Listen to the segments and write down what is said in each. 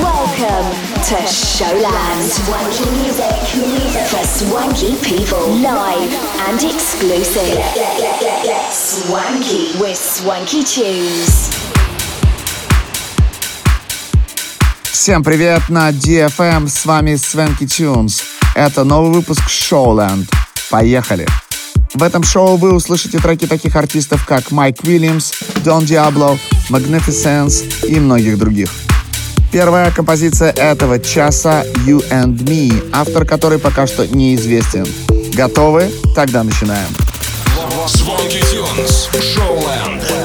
Welcome to Showland. Swanky music, for swanky people, live and exclusive. Swanky with Swanky Tunes. Всем привет на DFM, с вами Свенки Тюнс. Это новый выпуск Showland. Поехали! В этом шоу вы услышите треки таких артистов, как Майк Уильямс, Дон Диабло, Magnificence и многих других. Первая композиция этого часа «You and Me», автор которой пока что неизвестен. Готовы? Тогда начинаем. Звонки Тюнс, Шоуленд.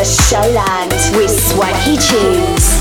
to Showland with swanky tunes.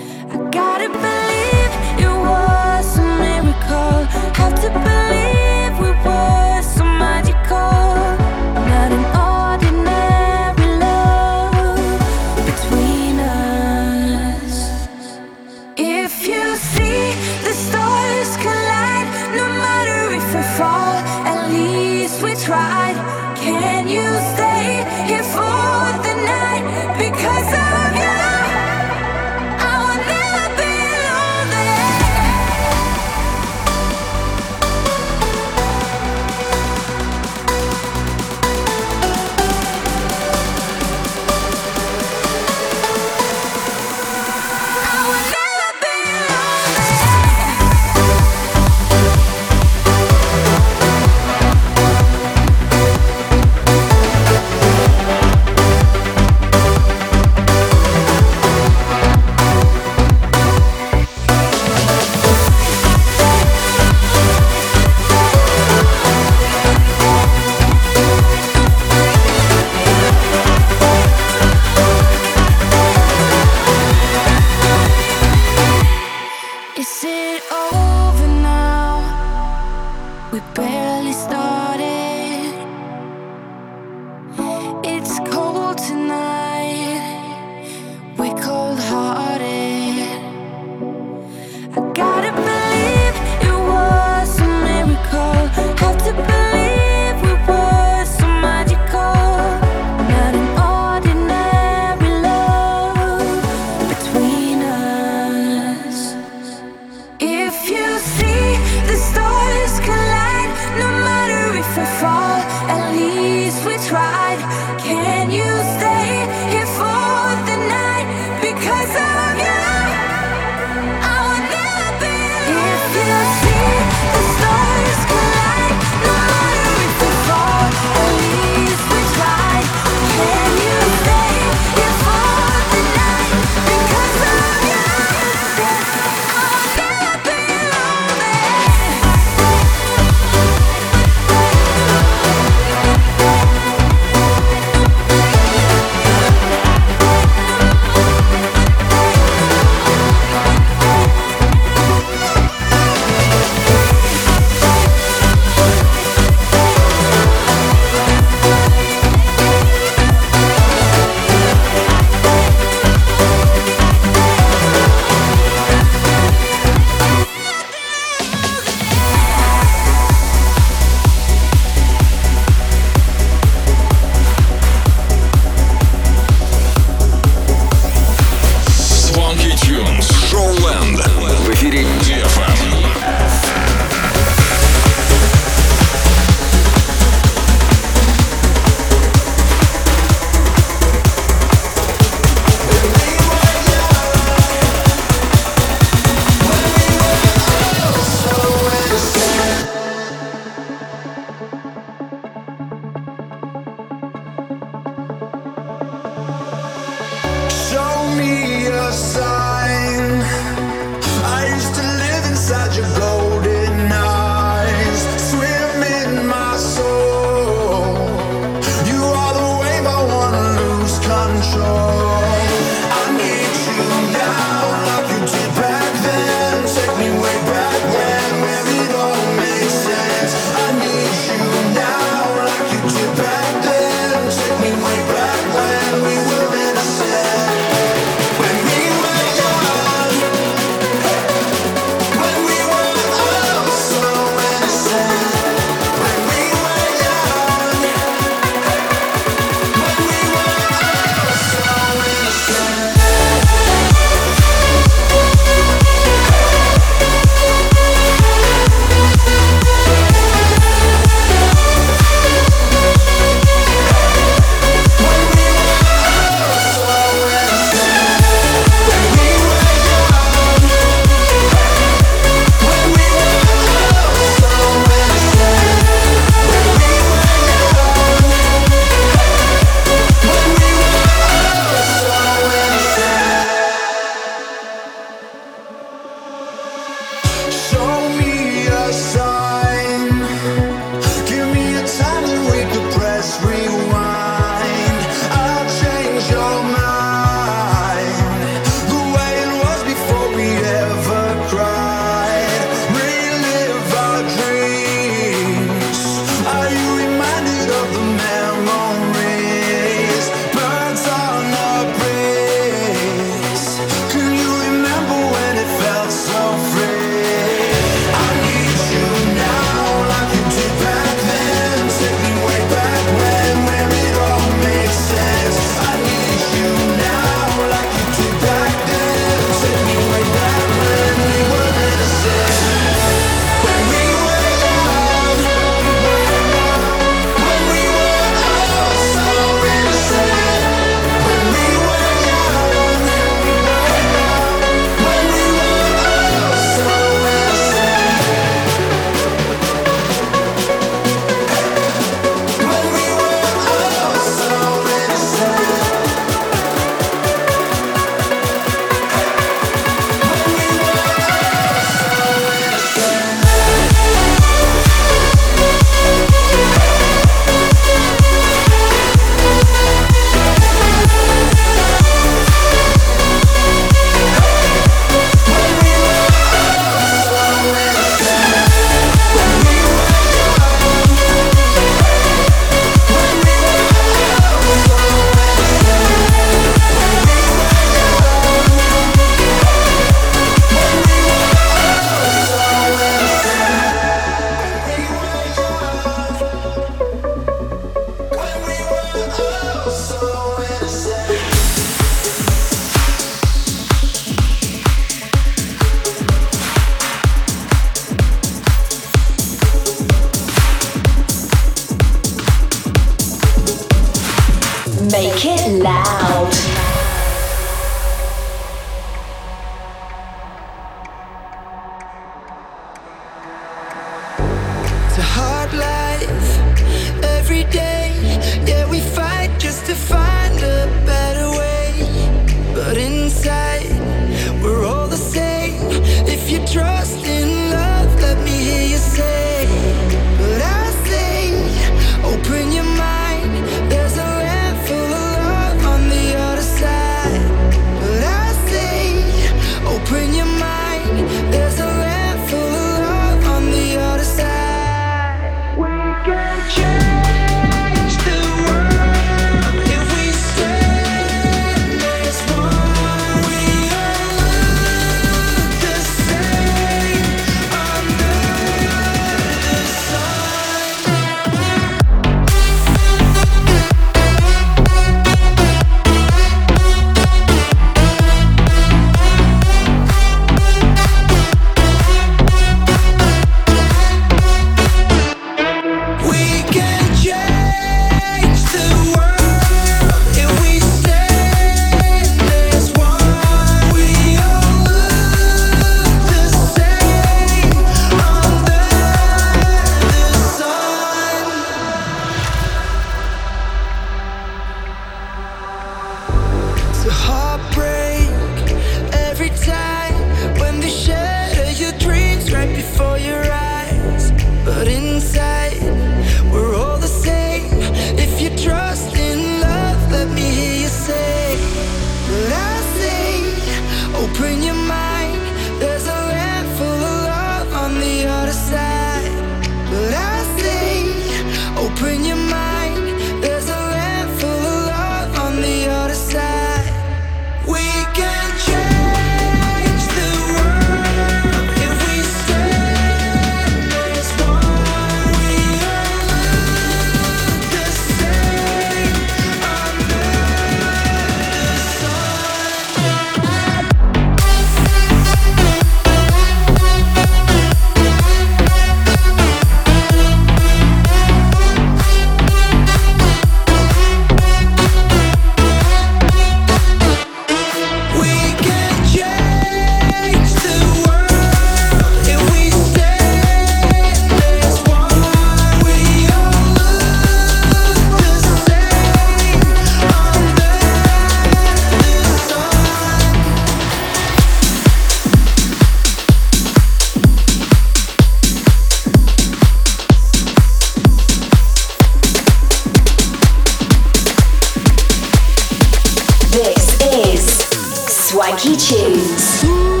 Swanky Tunes.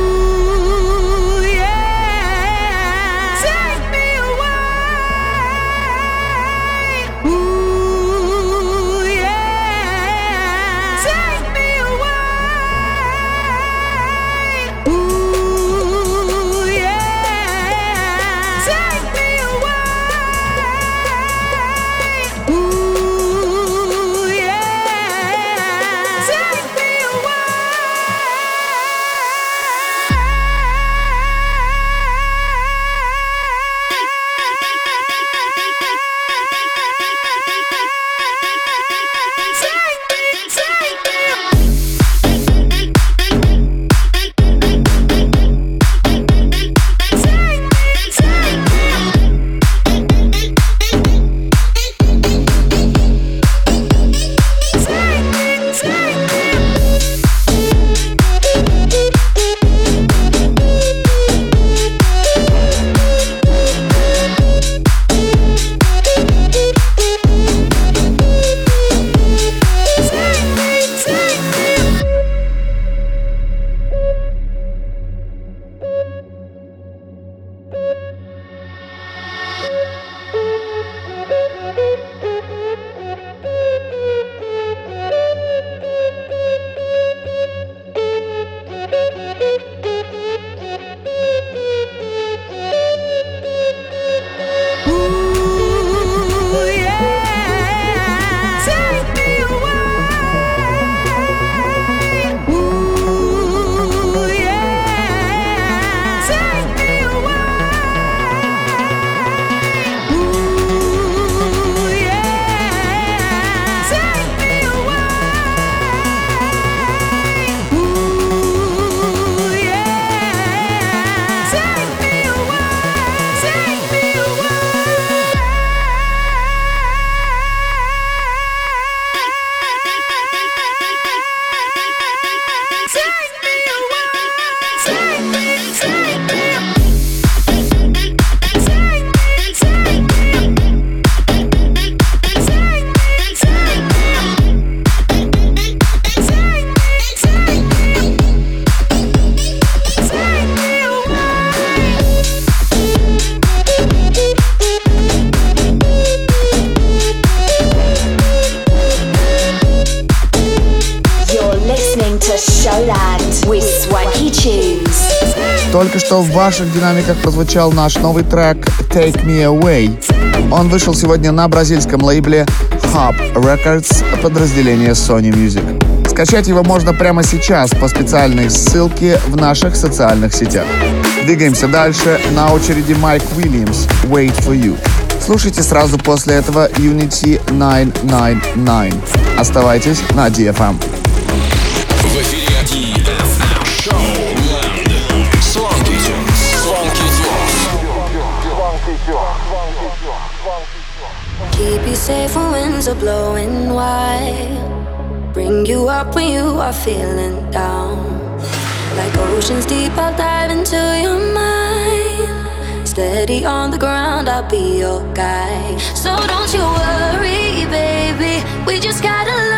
ваших динамиках прозвучал наш новый трек Take Me Away. Он вышел сегодня на бразильском лейбле Hub Records подразделение Sony Music. Скачать его можно прямо сейчас по специальной ссылке в наших социальных сетях. Двигаемся дальше. На очереди Майк Уильямс «Wait for You». Слушайте сразу после этого Unity 999. Оставайтесь на DFM. winds are blowing wide. Bring you up when you are feeling down. Like oceans deep, I'll dive into your mind. Steady on the ground, I'll be your guide. So don't you worry, baby. We just gotta.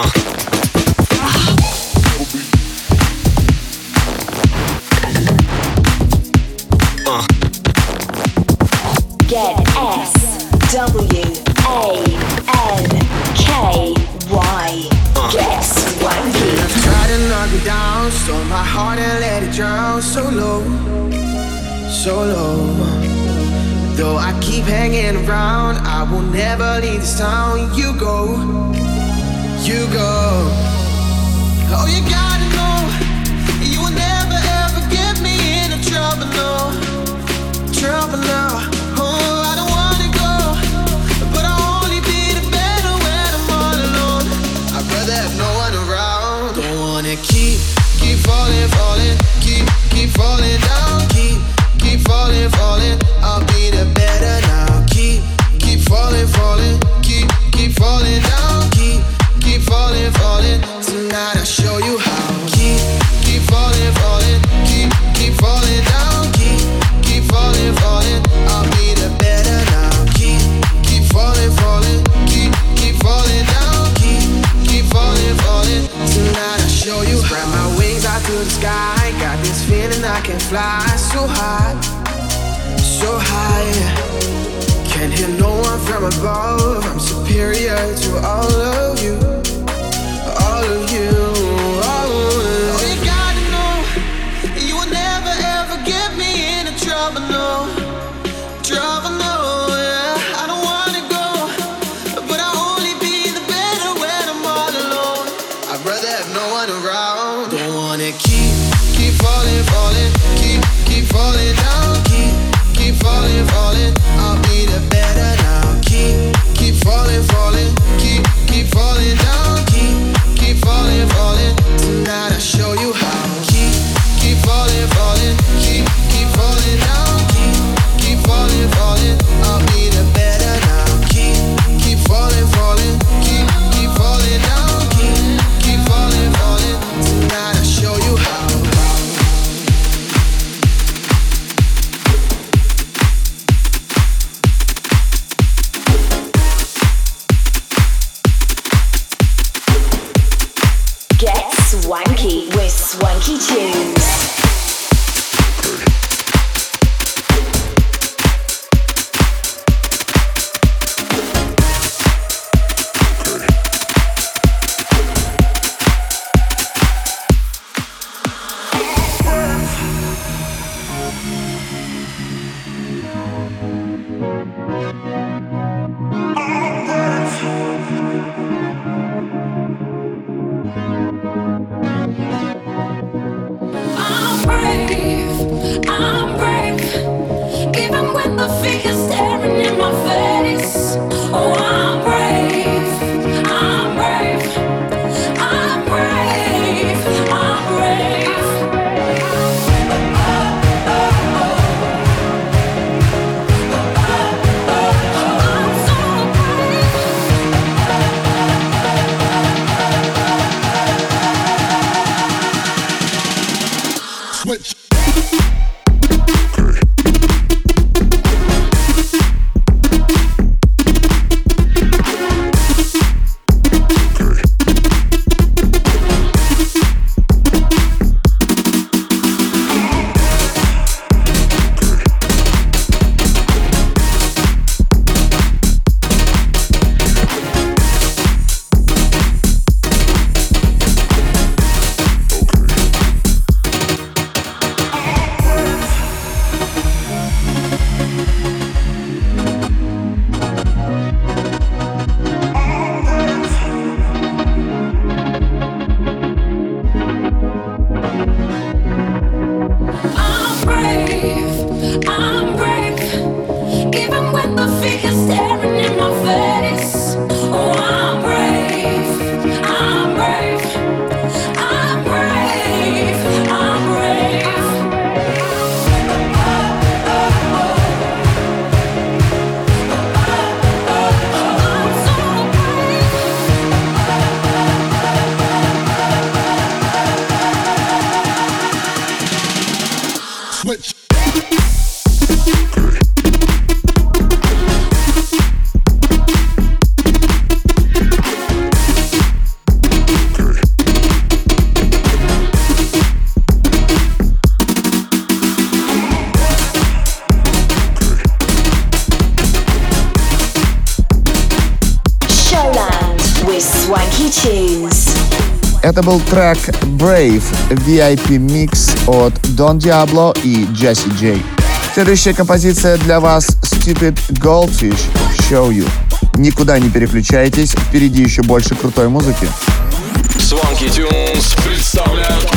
Uh. Это был трек Brave VIP Mix от Don Diablo и Jesse J. Следующая композиция для вас Stupid Goldfish Show You. Никуда не переключайтесь, впереди еще больше крутой музыки. Swanky Tunes представляют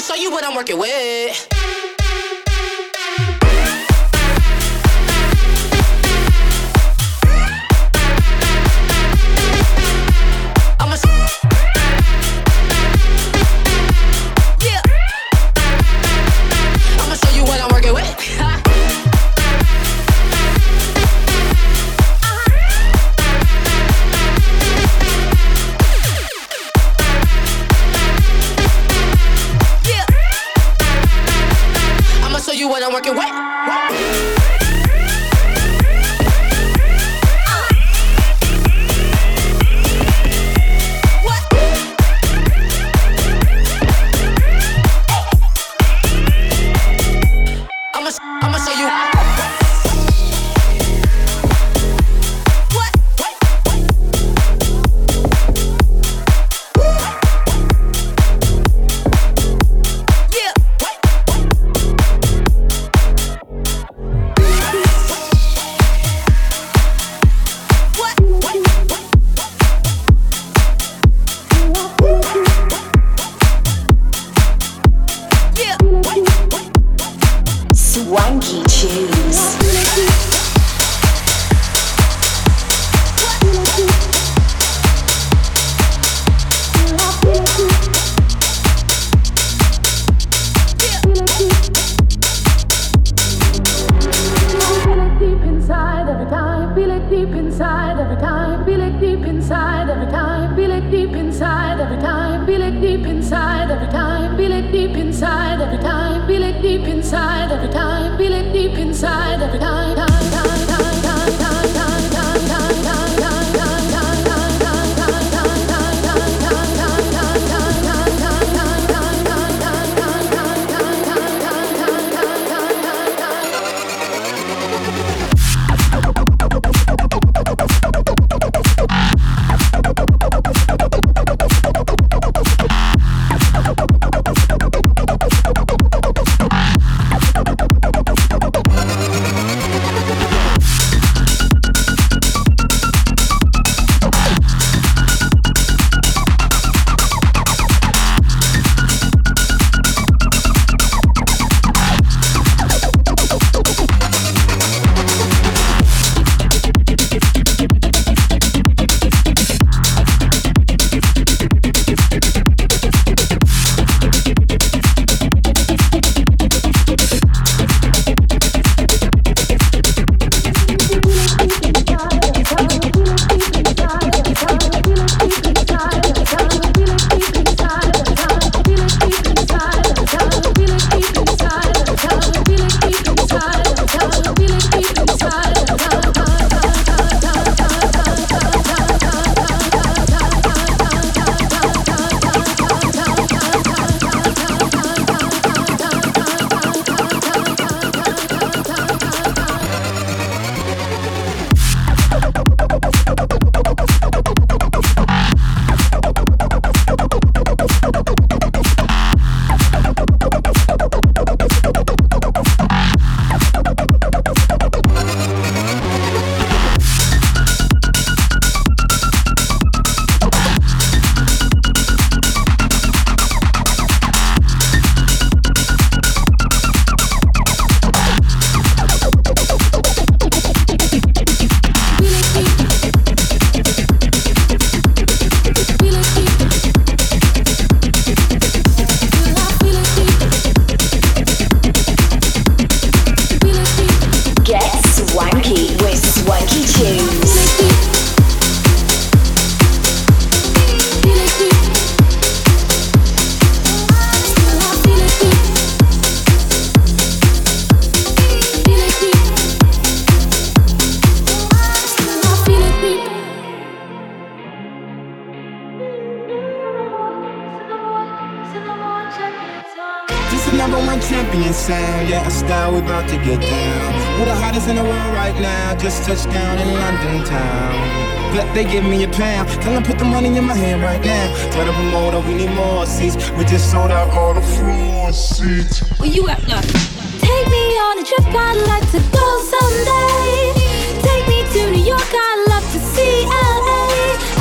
to show you what I'm working with. Money in my hand right now. Tell the promoter we need more seats. We just sold out all the floor seats. Where you at now? Take me on a trip, I'd like to go someday. Take me to New York, I'd love to see LA.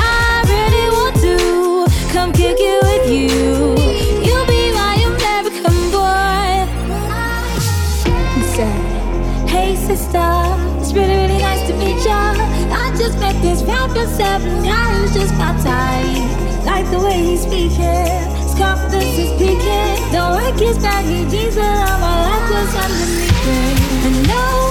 I really want to come kick it with you. You'll be my American boy. He said, Hey sister, it's really, really nice to meet ya. I just met this rapper seven just my type. Like the way he's speaking, confidence is peaking. Don't work his baggy jeans, but all my life was underneath it. And no,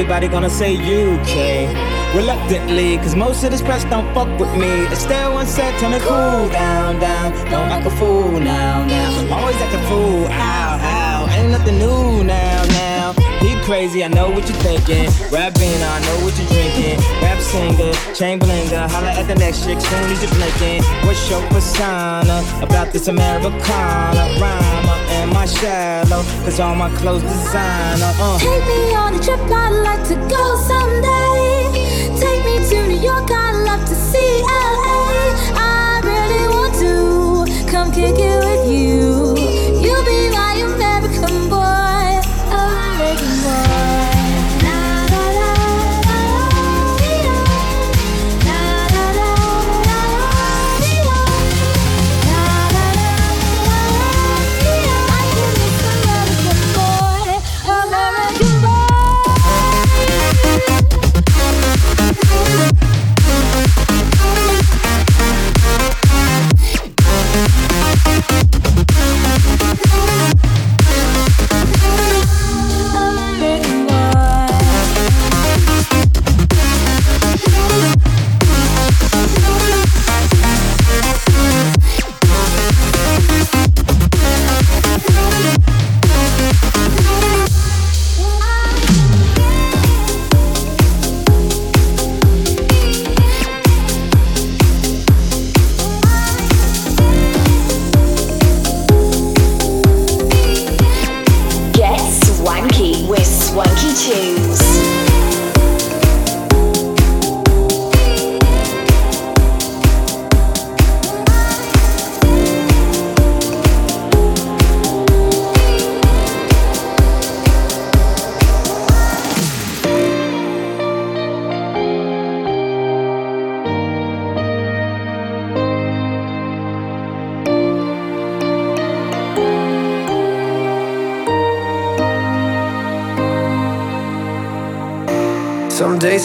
Everybody gonna say UK. Reluctantly, cause most of this press don't fuck with me. Estelle once said, turn it cool down, down. Don't act a fool now, now. Always act a fool, ow, ow. Ain't nothing new now, now. He crazy, I know what you're thinking. Rapping, I know what you're drinking. Rap singer, Chamberlanger, holla at the next chick, soon as you're blinking. What's your persona about this Americana rhymer? Am I shallow? Cause all my clothes designer, uh. Take me on a trip, I'd like to go someday. Take me to New York, I'd love to see LA. I really want to come kick it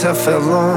I felt lonely,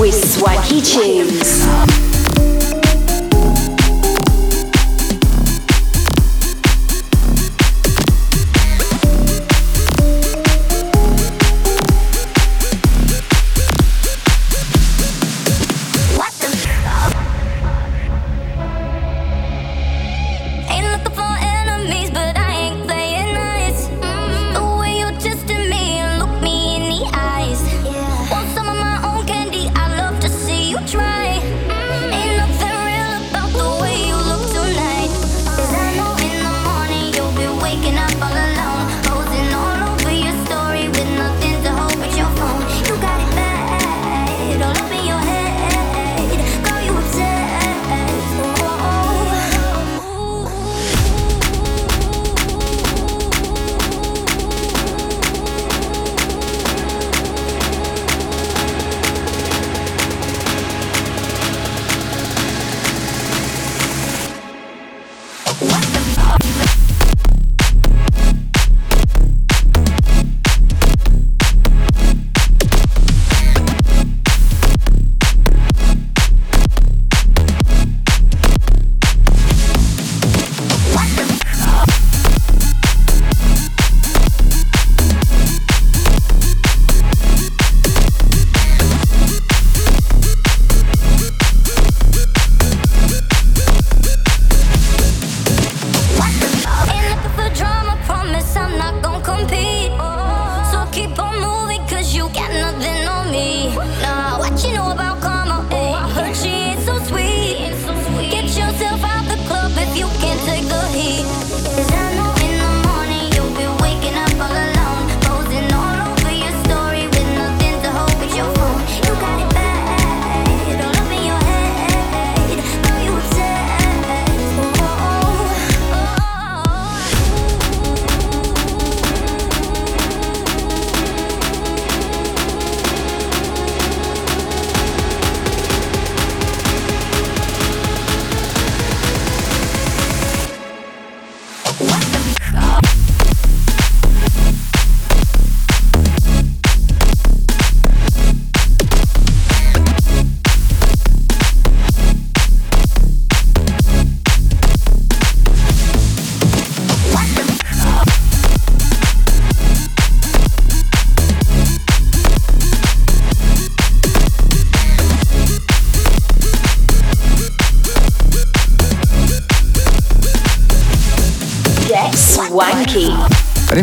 with Swakichi.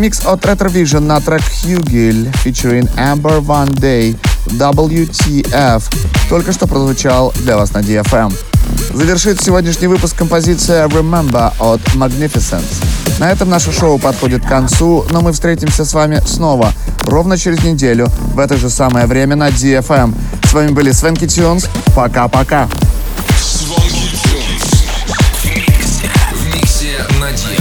Ремикс от Retrovision на трек Hugel featuring Amber One Day WTF только что прозвучал для вас на DFM. Завершит сегодняшний выпуск композиция Remember от Magnificence. На этом наше шоу подходит к концу, но мы встретимся с вами снова ровно через неделю в это же самое время на DFM. С вами были Свенки Тюнс. Пока-пока. На DFM.